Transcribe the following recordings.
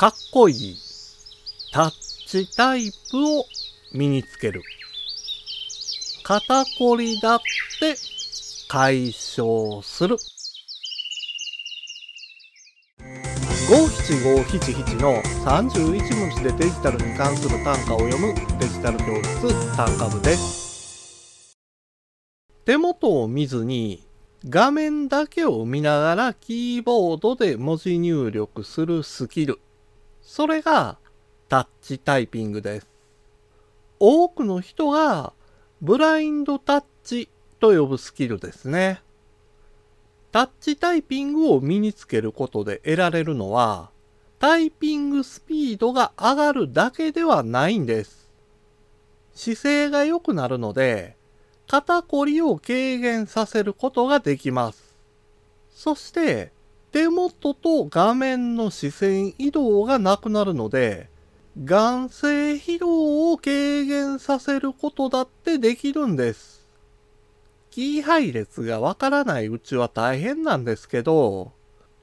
かっこいいタッチタイプを身につける。肩こりだって解消する。五七五七七の31文字でデジタルに関する単価を読むデジタル教室単価部です。手元を見ずに画面だけを見ながらキーボードで文字入力するスキル。それがタッチタイピングです。多くの人がブラインドタッチと呼ぶスキルですね。タッチタイピングを身につけることで得られるのは、タイピングスピードが上がるだけではないんです。姿勢が良くなるので、肩こりを軽減させることができます。そして、手元と画面の視線移動がなくなるので、眼性疲労を軽減させることだってできるんです。キー配列がわからないうちは大変なんですけど、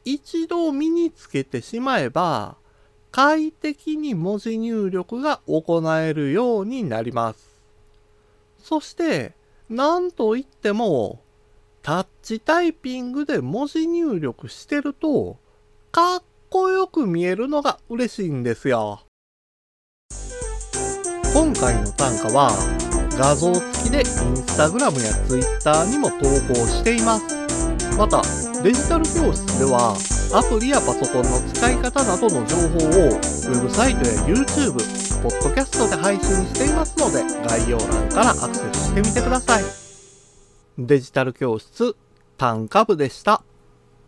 一度身につけてしまえば、快適に文字入力が行えるようになります。そして、なんといっても、タッチタイピングで文字入力してると、かっこよく見えるのが嬉しいんですよ。今回の単価は、画像付きでインスタグラムやツイッターにも投稿しています。また、デジタル教室では、アプリやパソコンの使い方などの情報を、ウェブサイトや YouTube、ポッドキャストで配信していますので、概要欄からアクセスしてみてください。デジタル教室、単価部でした。